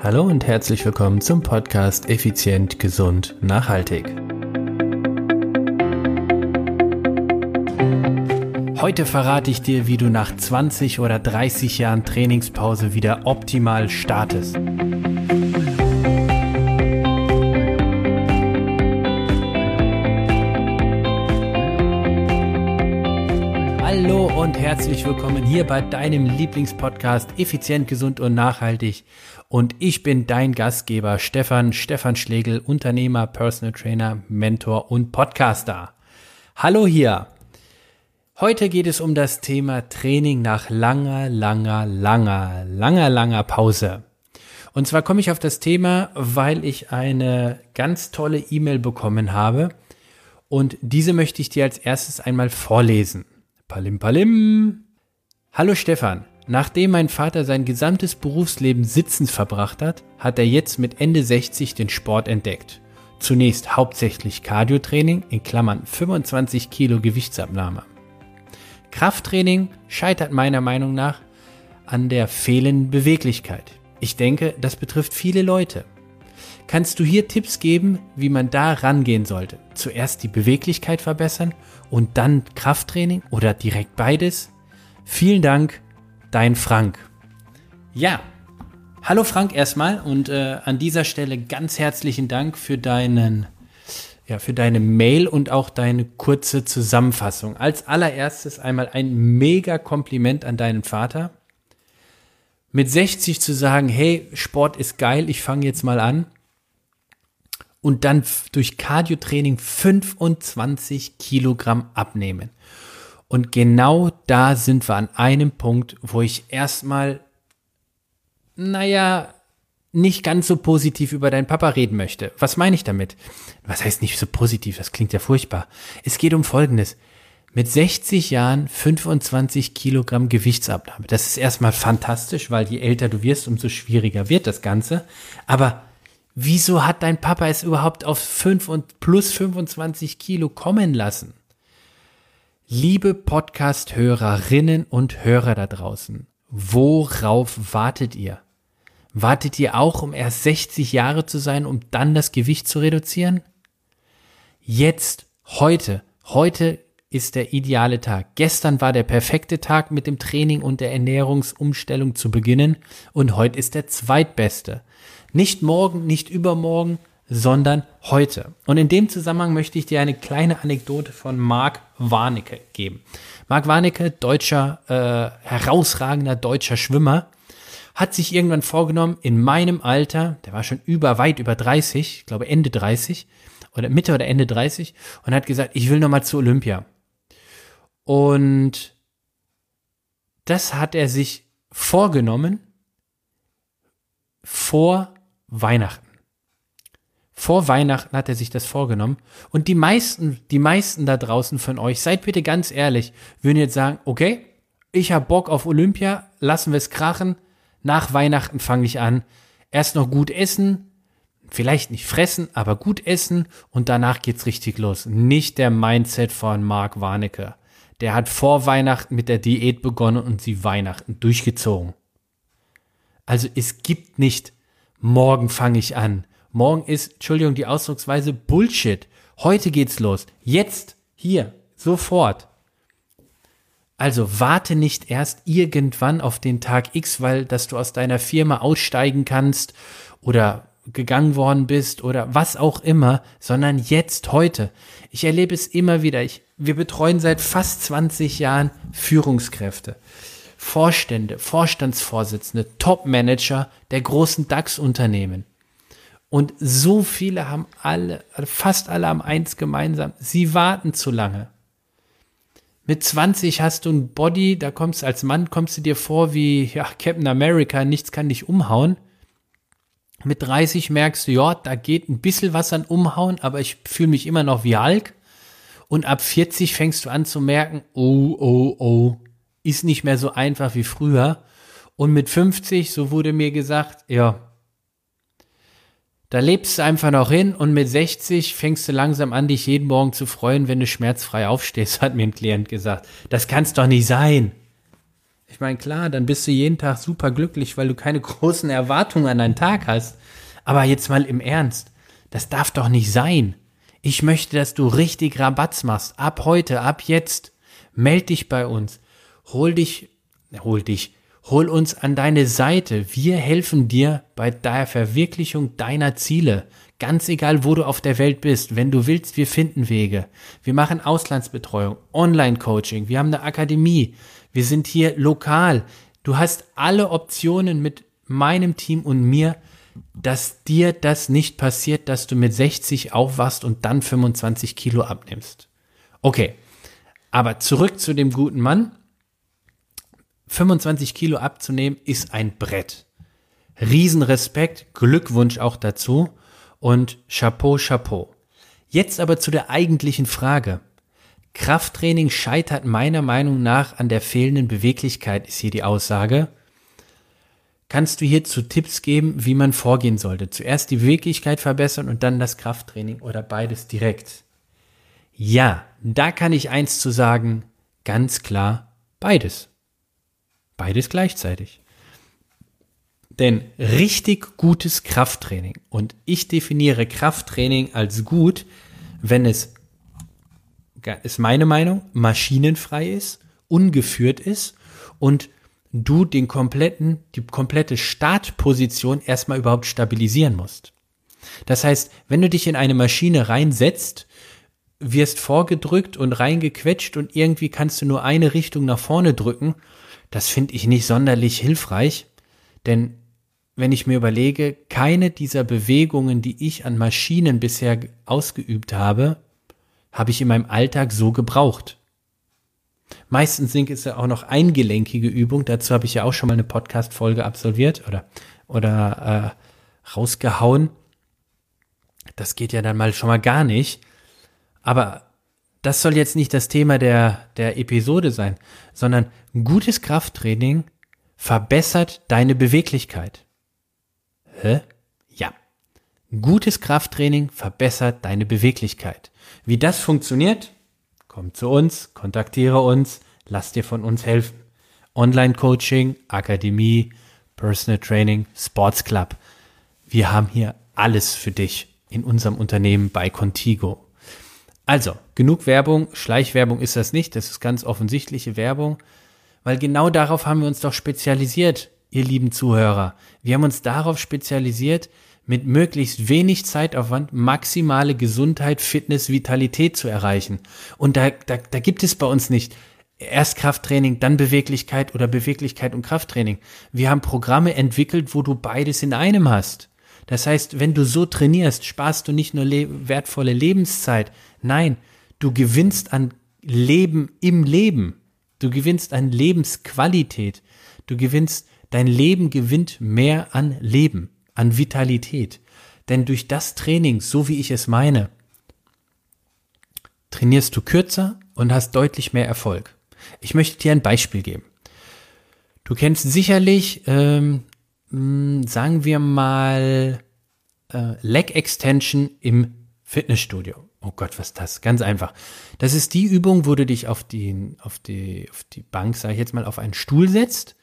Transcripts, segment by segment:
Hallo und herzlich willkommen zum Podcast Effizient, Gesund, Nachhaltig. Heute verrate ich dir, wie du nach 20 oder 30 Jahren Trainingspause wieder optimal startest. Und herzlich willkommen hier bei deinem Lieblingspodcast Effizient, Gesund und Nachhaltig. Und ich bin dein Gastgeber Stefan, Stefan Schlegel, Unternehmer, Personal Trainer, Mentor und Podcaster. Hallo hier. Heute geht es um das Thema Training nach langer, langer, langer, langer, langer Pause. Und zwar komme ich auf das Thema, weil ich eine ganz tolle E-Mail bekommen habe. Und diese möchte ich dir als erstes einmal vorlesen. Palim Palim. Hallo Stefan. Nachdem mein Vater sein gesamtes Berufsleben sitzend verbracht hat, hat er jetzt mit Ende 60 den Sport entdeckt. Zunächst hauptsächlich Cardiotraining in Klammern 25 Kilo Gewichtsabnahme. Krafttraining scheitert meiner Meinung nach an der fehlenden Beweglichkeit. Ich denke, das betrifft viele Leute. Kannst du hier Tipps geben, wie man da rangehen sollte? Zuerst die Beweglichkeit verbessern und dann Krafttraining oder direkt beides? Vielen Dank, dein Frank. Ja, hallo Frank erstmal und äh, an dieser Stelle ganz herzlichen Dank für deinen ja, für deine Mail und auch deine kurze Zusammenfassung. Als allererstes einmal ein mega Kompliment an deinen Vater. Mit 60 zu sagen, hey, Sport ist geil, ich fange jetzt mal an und dann durch Cardio-Training 25 Kilogramm abnehmen. Und genau da sind wir an einem Punkt, wo ich erstmal, naja, nicht ganz so positiv über deinen Papa reden möchte. Was meine ich damit? Was heißt nicht so positiv? Das klingt ja furchtbar. Es geht um Folgendes. Mit 60 Jahren 25 Kilogramm Gewichtsabnahme. Das ist erstmal fantastisch, weil je älter du wirst, umso schwieriger wird das Ganze. Aber Wieso hat dein Papa es überhaupt auf 5 und plus 25 Kilo kommen lassen? Liebe Podcast-Hörerinnen und Hörer da draußen, worauf wartet ihr? Wartet ihr auch, um erst 60 Jahre zu sein, um dann das Gewicht zu reduzieren? Jetzt, heute, heute ist der ideale Tag. Gestern war der perfekte Tag mit dem Training und der Ernährungsumstellung zu beginnen und heute ist der zweitbeste. Nicht morgen, nicht übermorgen, sondern heute. Und in dem Zusammenhang möchte ich dir eine kleine Anekdote von Marc Warnecke geben. Marc Warnecke, deutscher, äh, herausragender deutscher Schwimmer, hat sich irgendwann vorgenommen, in meinem Alter, der war schon über, weit über 30, ich glaube Ende 30 oder Mitte oder Ende 30 und hat gesagt, ich will nochmal zu Olympia. Und das hat er sich vorgenommen vor Weihnachten. Vor Weihnachten hat er sich das vorgenommen. Und die meisten, die meisten da draußen von euch, seid bitte ganz ehrlich, würden jetzt sagen, okay, ich hab Bock auf Olympia, lassen wir es krachen. Nach Weihnachten fange ich an. Erst noch gut essen, vielleicht nicht fressen, aber gut essen und danach geht's richtig los. Nicht der Mindset von Mark Warnecke. Der hat vor Weihnachten mit der Diät begonnen und sie Weihnachten durchgezogen. Also es gibt nicht morgen fange ich an. Morgen ist, Entschuldigung, die Ausdrucksweise Bullshit. Heute geht's los. Jetzt, hier, sofort. Also warte nicht erst irgendwann auf den Tag X, weil dass du aus deiner Firma aussteigen kannst oder gegangen worden bist oder was auch immer, sondern jetzt heute. Ich erlebe es immer wieder. Ich, wir betreuen seit fast 20 Jahren Führungskräfte. Vorstände, Vorstandsvorsitzende, Topmanager der großen DAX-Unternehmen. Und so viele haben alle, fast alle haben eins gemeinsam. Sie warten zu lange. Mit 20 hast du ein Body, da kommst als Mann, kommst du dir vor wie, ja, Captain America, nichts kann dich umhauen. Mit 30 merkst du, ja, da geht ein bisschen was an Umhauen, aber ich fühle mich immer noch wie Hulk. Und ab 40 fängst du an zu merken, oh, oh, oh, ist nicht mehr so einfach wie früher. Und mit 50, so wurde mir gesagt, ja, da lebst du einfach noch hin und mit 60 fängst du langsam an, dich jeden Morgen zu freuen, wenn du schmerzfrei aufstehst, hat mir ein Klient gesagt. Das kann's doch nicht sein. Ich meine, klar, dann bist du jeden Tag super glücklich, weil du keine großen Erwartungen an deinen Tag hast. Aber jetzt mal im Ernst, das darf doch nicht sein. Ich möchte, dass du richtig Rabatz machst. Ab heute, ab jetzt. Meld dich bei uns. Hol dich, hol dich, hol uns an deine Seite. Wir helfen dir bei der Verwirklichung deiner Ziele. Ganz egal, wo du auf der Welt bist. Wenn du willst, wir finden Wege. Wir machen Auslandsbetreuung, Online-Coaching. Wir haben eine Akademie. Wir sind hier lokal. Du hast alle Optionen mit meinem Team und mir, dass dir das nicht passiert, dass du mit 60 aufwachst und dann 25 Kilo abnimmst. Okay, aber zurück zu dem guten Mann. 25 Kilo abzunehmen ist ein Brett. Riesenrespekt, Glückwunsch auch dazu und Chapeau, Chapeau. Jetzt aber zu der eigentlichen Frage. Krafttraining scheitert meiner Meinung nach an der fehlenden Beweglichkeit, ist hier die Aussage. Kannst du hierzu Tipps geben, wie man vorgehen sollte? Zuerst die Beweglichkeit verbessern und dann das Krafttraining oder beides direkt? Ja, da kann ich eins zu sagen, ganz klar, beides. Beides gleichzeitig. Denn richtig gutes Krafttraining, und ich definiere Krafttraining als gut, wenn es, ist meine Meinung, maschinenfrei ist, ungeführt ist und du den kompletten, die komplette Startposition erstmal überhaupt stabilisieren musst. Das heißt, wenn du dich in eine Maschine reinsetzt, wirst vorgedrückt und reingequetscht und irgendwie kannst du nur eine Richtung nach vorne drücken, das finde ich nicht sonderlich hilfreich, denn wenn ich mir überlege, keine dieser Bewegungen, die ich an Maschinen bisher ausgeübt habe, habe ich in meinem Alltag so gebraucht. Meistens sind es ja auch noch eingelenkige Übungen. Dazu habe ich ja auch schon mal eine Podcast-Folge absolviert oder, oder äh, rausgehauen. Das geht ja dann mal schon mal gar nicht. Aber das soll jetzt nicht das Thema der, der Episode sein, sondern gutes Krafttraining verbessert deine Beweglichkeit. Hä? Ja. Gutes Krafttraining verbessert deine Beweglichkeit. Wie das funktioniert, komm zu uns, kontaktiere uns, lass dir von uns helfen. Online-Coaching, Akademie, Personal Training, Sports Club. Wir haben hier alles für dich in unserem Unternehmen bei Contigo. Also, genug Werbung, Schleichwerbung ist das nicht, das ist ganz offensichtliche Werbung, weil genau darauf haben wir uns doch spezialisiert, ihr lieben Zuhörer. Wir haben uns darauf spezialisiert, mit möglichst wenig Zeitaufwand maximale Gesundheit, Fitness, Vitalität zu erreichen. Und da, da, da gibt es bei uns nicht erst Krafttraining, dann Beweglichkeit oder Beweglichkeit und Krafttraining. Wir haben Programme entwickelt, wo du beides in einem hast. Das heißt, wenn du so trainierst, sparst du nicht nur le wertvolle Lebenszeit, nein, du gewinnst an Leben im Leben. Du gewinnst an Lebensqualität. Du gewinnst, dein Leben gewinnt mehr an Leben, an Vitalität. Denn durch das Training, so wie ich es meine, trainierst du kürzer und hast deutlich mehr Erfolg. Ich möchte dir ein Beispiel geben. Du kennst sicherlich ähm, mh, sagen wir mal, äh, Leg Extension im Fitnessstudio. Oh Gott, was ist das? Ganz einfach. Das ist die Übung, wo du dich auf die, auf die, auf die Bank, sage ich jetzt mal, auf einen Stuhl setzt,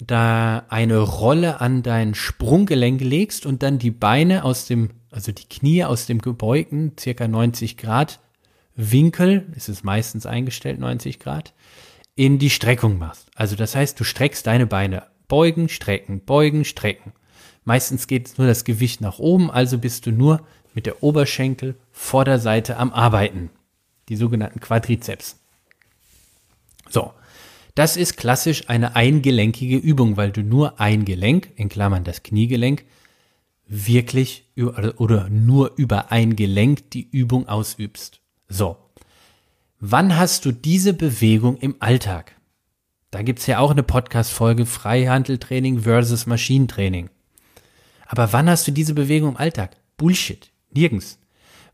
da eine Rolle an dein Sprunggelenk legst und dann die Beine aus dem, also die Knie aus dem gebeugten, circa 90 Grad Winkel, ist es meistens eingestellt, 90 Grad, in die Streckung machst. Also das heißt, du streckst deine Beine Beugen, strecken, beugen, strecken. Meistens geht nur das Gewicht nach oben, also bist du nur mit der Oberschenkel Vorderseite am Arbeiten. Die sogenannten Quadrizeps. So. Das ist klassisch eine eingelenkige Übung, weil du nur ein Gelenk, in Klammern das Kniegelenk, wirklich oder nur über ein Gelenk die Übung ausübst. So. Wann hast du diese Bewegung im Alltag? Da gibt's ja auch eine Podcast-Folge Freihandeltraining versus Maschinentraining. Aber wann hast du diese Bewegung im Alltag? Bullshit. Nirgends.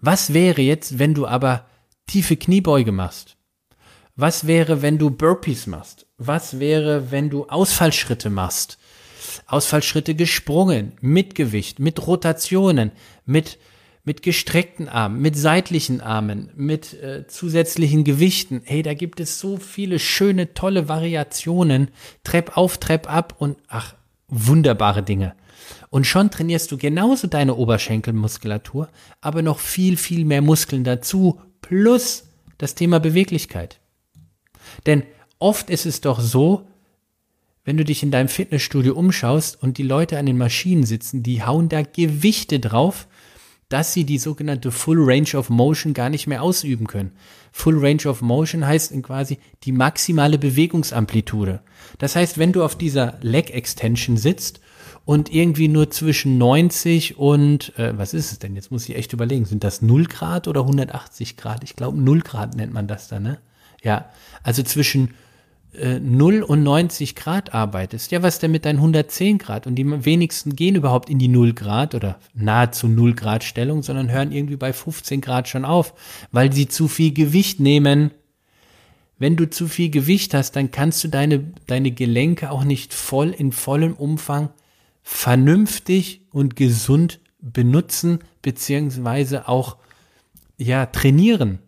Was wäre jetzt, wenn du aber tiefe Kniebeuge machst? Was wäre, wenn du Burpees machst? Was wäre, wenn du Ausfallschritte machst? Ausfallschritte gesprungen, mit Gewicht, mit Rotationen, mit, mit gestreckten Armen, mit seitlichen Armen, mit äh, zusätzlichen Gewichten. Hey, da gibt es so viele schöne, tolle Variationen. Trepp auf, Trepp ab und ach, wunderbare Dinge. Und schon trainierst du genauso deine Oberschenkelmuskulatur, aber noch viel, viel mehr Muskeln dazu, plus das Thema Beweglichkeit. Denn oft ist es doch so, wenn du dich in deinem Fitnessstudio umschaust und die Leute an den Maschinen sitzen, die hauen da Gewichte drauf, dass sie die sogenannte Full Range of Motion gar nicht mehr ausüben können. Full Range of Motion heißt quasi die maximale Bewegungsamplitude. Das heißt, wenn du auf dieser Leg Extension sitzt und irgendwie nur zwischen 90 und, äh, was ist es denn? Jetzt muss ich echt überlegen, sind das 0 Grad oder 180 Grad? Ich glaube 0 Grad nennt man das dann, ne? Ja, also zwischen äh, 0 und 90 Grad arbeitest, ja, was denn mit deinen 110 Grad? Und die wenigsten gehen überhaupt in die 0 Grad oder nahezu 0 Grad Stellung, sondern hören irgendwie bei 15 Grad schon auf, weil sie zu viel Gewicht nehmen. Wenn du zu viel Gewicht hast, dann kannst du deine, deine Gelenke auch nicht voll in vollem Umfang vernünftig und gesund benutzen, beziehungsweise auch, ja, trainieren.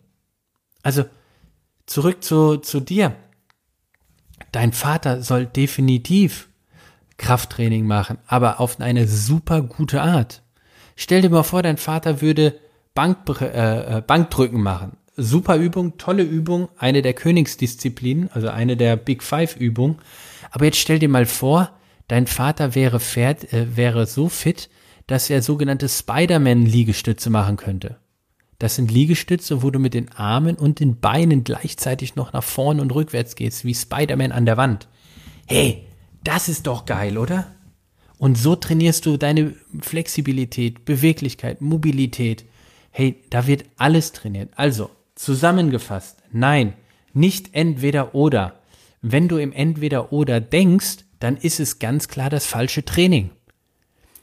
Also, zurück zu, zu dir dein Vater soll definitiv Krafttraining machen, aber auf eine super gute Art. Stell dir mal vor, dein Vater würde Bank, äh, äh, Bankdrücken machen. Super Übung, tolle Übung, eine der Königsdisziplinen, also eine der Big Five Übungen. Aber jetzt stell dir mal vor, dein Vater wäre, fährt, äh, wäre so fit, dass er sogenannte Spider-Man-Liegestütze machen könnte. Das sind Liegestütze, wo du mit den Armen und den Beinen gleichzeitig noch nach vorne und rückwärts gehst, wie Spider-Man an der Wand. Hey, das ist doch geil, oder? Und so trainierst du deine Flexibilität, Beweglichkeit, Mobilität. Hey, da wird alles trainiert. Also, zusammengefasst, nein, nicht entweder oder. Wenn du im entweder oder denkst, dann ist es ganz klar das falsche Training.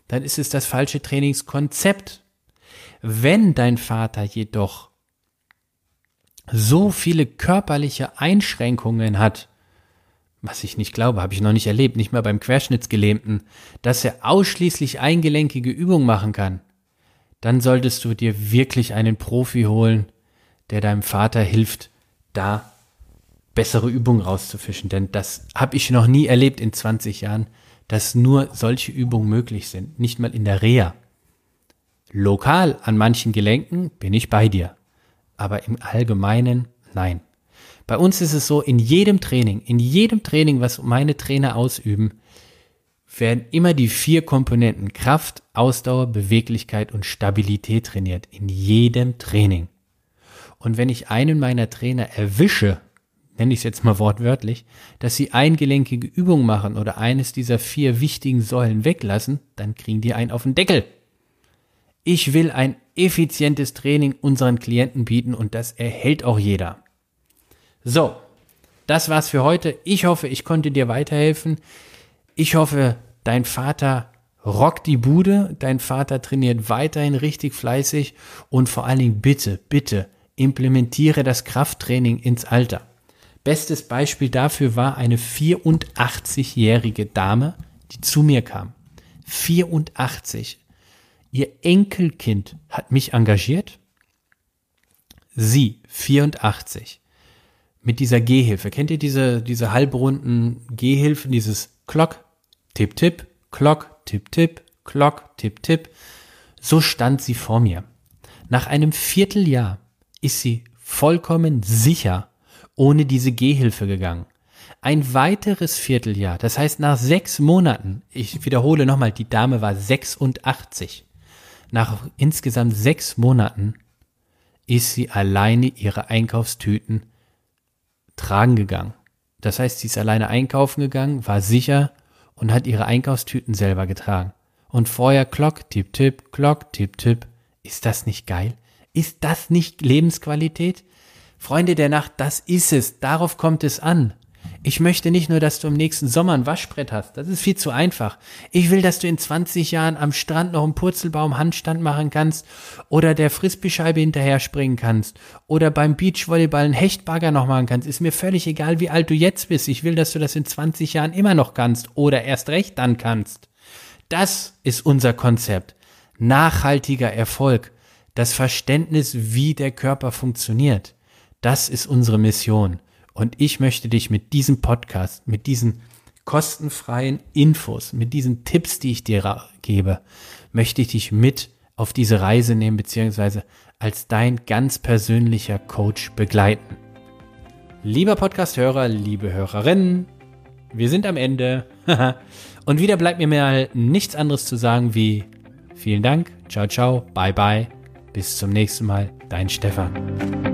Dann ist es das falsche Trainingskonzept. Wenn dein Vater jedoch so viele körperliche Einschränkungen hat, was ich nicht glaube, habe ich noch nicht erlebt, nicht mal beim Querschnittsgelähmten, dass er ausschließlich eingelenkige Übungen machen kann, dann solltest du dir wirklich einen Profi holen, der deinem Vater hilft, da bessere Übungen rauszufischen. Denn das habe ich noch nie erlebt in 20 Jahren, dass nur solche Übungen möglich sind, nicht mal in der Reha. Lokal an manchen Gelenken bin ich bei dir, aber im Allgemeinen nein. Bei uns ist es so, in jedem Training, in jedem Training, was meine Trainer ausüben, werden immer die vier Komponenten Kraft, Ausdauer, Beweglichkeit und Stabilität trainiert. In jedem Training. Und wenn ich einen meiner Trainer erwische, nenne ich es jetzt mal wortwörtlich, dass sie eingelenkige Übungen machen oder eines dieser vier wichtigen Säulen weglassen, dann kriegen die einen auf den Deckel. Ich will ein effizientes Training unseren Klienten bieten und das erhält auch jeder. So, das war's für heute. Ich hoffe, ich konnte dir weiterhelfen. Ich hoffe, dein Vater rockt die Bude, dein Vater trainiert weiterhin richtig fleißig und vor allen Dingen bitte, bitte implementiere das Krafttraining ins Alter. Bestes Beispiel dafür war eine 84-jährige Dame, die zu mir kam. 84. Ihr Enkelkind hat mich engagiert. Sie, 84, mit dieser Gehhilfe. Kennt ihr diese, diese halbrunden Gehhilfen, dieses Klock, Tipp, Tipp, Klock, Tipp, Tipp, Klock, Tipp, Tipp. So stand sie vor mir. Nach einem Vierteljahr ist sie vollkommen sicher ohne diese Gehhilfe gegangen. Ein weiteres Vierteljahr, das heißt nach sechs Monaten, ich wiederhole nochmal, die Dame war 86, nach insgesamt sechs Monaten ist sie alleine ihre Einkaufstüten tragen gegangen. Das heißt, sie ist alleine einkaufen gegangen, war sicher und hat ihre Einkaufstüten selber getragen. Und vorher Klock, Tipp, Tipp, Klock, Tipp, Tipp. Ist das nicht geil? Ist das nicht Lebensqualität? Freunde der Nacht, das ist es. Darauf kommt es an. Ich möchte nicht nur, dass du im nächsten Sommer ein Waschbrett hast. Das ist viel zu einfach. Ich will, dass du in 20 Jahren am Strand noch einen Purzelbaum Handstand machen kannst oder der Frisbeescheibe hinterher springen kannst oder beim Beachvolleyball einen Hechtbagger noch machen kannst. Ist mir völlig egal, wie alt du jetzt bist. Ich will, dass du das in 20 Jahren immer noch kannst oder erst recht dann kannst. Das ist unser Konzept. Nachhaltiger Erfolg. das Verständnis, wie der Körper funktioniert. Das ist unsere Mission. Und ich möchte dich mit diesem Podcast, mit diesen kostenfreien Infos, mit diesen Tipps, die ich dir gebe, möchte ich dich mit auf diese Reise nehmen, beziehungsweise als dein ganz persönlicher Coach begleiten. Lieber Podcast-Hörer, liebe Hörerinnen, wir sind am Ende. Und wieder bleibt mir mal nichts anderes zu sagen wie vielen Dank, ciao, ciao, bye, bye, bis zum nächsten Mal, dein Stefan.